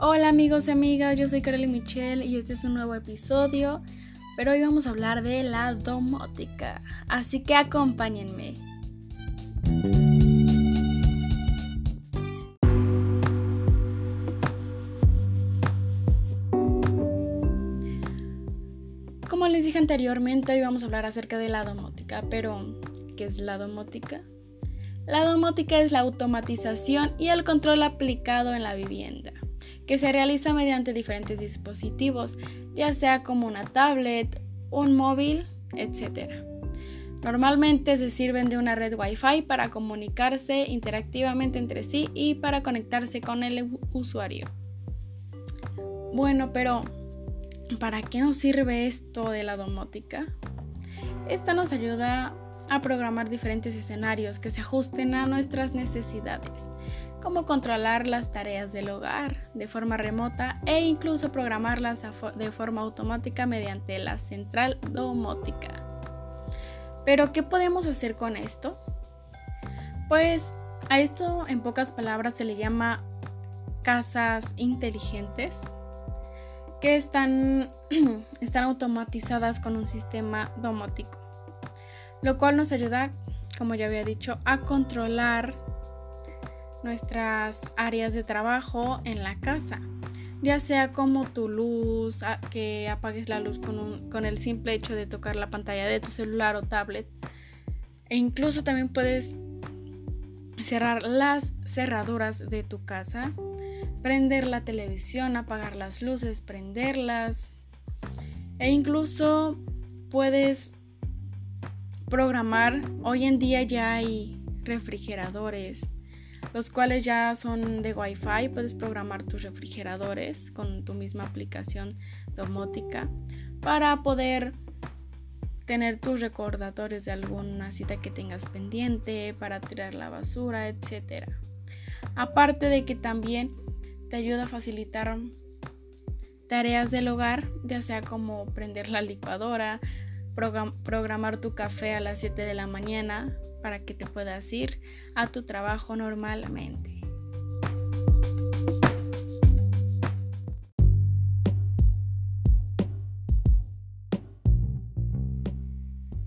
Hola amigos y amigas, yo soy Carly Michelle y este es un nuevo episodio, pero hoy vamos a hablar de la domótica, así que acompáñenme. Como les dije anteriormente, hoy vamos a hablar acerca de la domótica, pero ¿qué es la domótica? La domótica es la automatización y el control aplicado en la vivienda que se realiza mediante diferentes dispositivos, ya sea como una tablet, un móvil, etc. Normalmente se sirven de una red Wi-Fi para comunicarse interactivamente entre sí y para conectarse con el usuario. Bueno, pero ¿para qué nos sirve esto de la domótica? Esta nos ayuda a programar diferentes escenarios que se ajusten a nuestras necesidades, como controlar las tareas del hogar de forma remota e incluso programarlas de forma automática mediante la central domótica. Pero, ¿qué podemos hacer con esto? Pues a esto en pocas palabras se le llama casas inteligentes que están, están automatizadas con un sistema domótico lo cual nos ayuda, como ya había dicho, a controlar nuestras áreas de trabajo en la casa, ya sea como tu luz, que apagues la luz con, el simple hecho de tocar la pantalla de tu celular o tablet, e incluso también puedes cerrar las cerraduras de tu casa, prender la televisión, apagar las luces, prenderlas, e incluso puedes programar. Hoy en día ya hay refrigeradores, los cuales ya son de Wi-Fi. Puedes programar tus refrigeradores con tu misma aplicación domótica para poder tener tus recordatorios de alguna cita que tengas pendiente, para tirar la basura, etc. Aparte de que también te ayuda a facilitar tareas del hogar, ya sea como prender la licuadora, programar tu café a las 7 de la mañana para que te puedas ir a tu trabajo normalmente.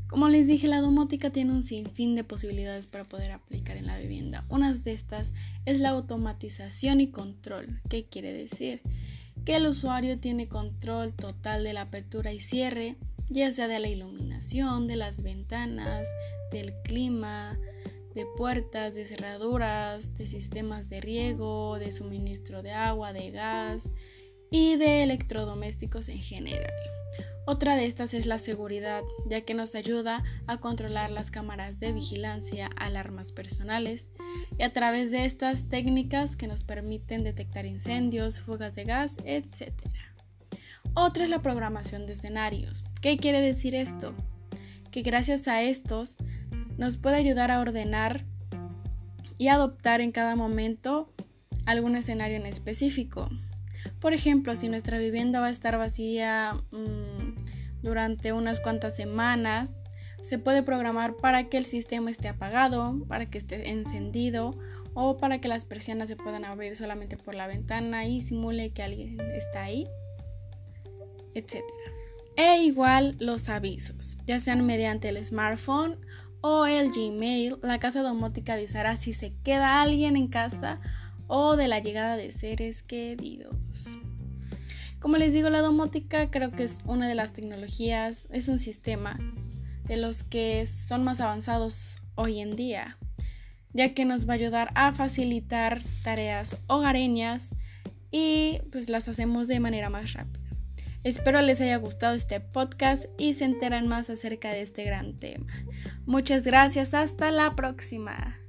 Como les dije, la domótica tiene un sinfín de posibilidades para poder aplicar en la vivienda. Una de estas es la automatización y control. ¿Qué quiere decir? Que el usuario tiene control total de la apertura y cierre ya sea de la iluminación, de las ventanas, del clima, de puertas, de cerraduras, de sistemas de riego, de suministro de agua, de gas y de electrodomésticos en general. Otra de estas es la seguridad, ya que nos ayuda a controlar las cámaras de vigilancia, alarmas personales y a través de estas técnicas que nos permiten detectar incendios, fugas de gas, etc. Otra es la programación de escenarios. ¿Qué quiere decir esto? Que gracias a estos nos puede ayudar a ordenar y adoptar en cada momento algún escenario en específico. Por ejemplo, si nuestra vivienda va a estar vacía mmm, durante unas cuantas semanas, se puede programar para que el sistema esté apagado, para que esté encendido o para que las persianas se puedan abrir solamente por la ventana y simule que alguien está ahí etc. E igual los avisos, ya sean mediante el smartphone o el Gmail, la casa domótica avisará si se queda alguien en casa o de la llegada de seres queridos. Como les digo, la domótica creo que es una de las tecnologías, es un sistema de los que son más avanzados hoy en día, ya que nos va a ayudar a facilitar tareas hogareñas y pues las hacemos de manera más rápida. Espero les haya gustado este podcast y se enteran más acerca de este gran tema. Muchas gracias, hasta la próxima.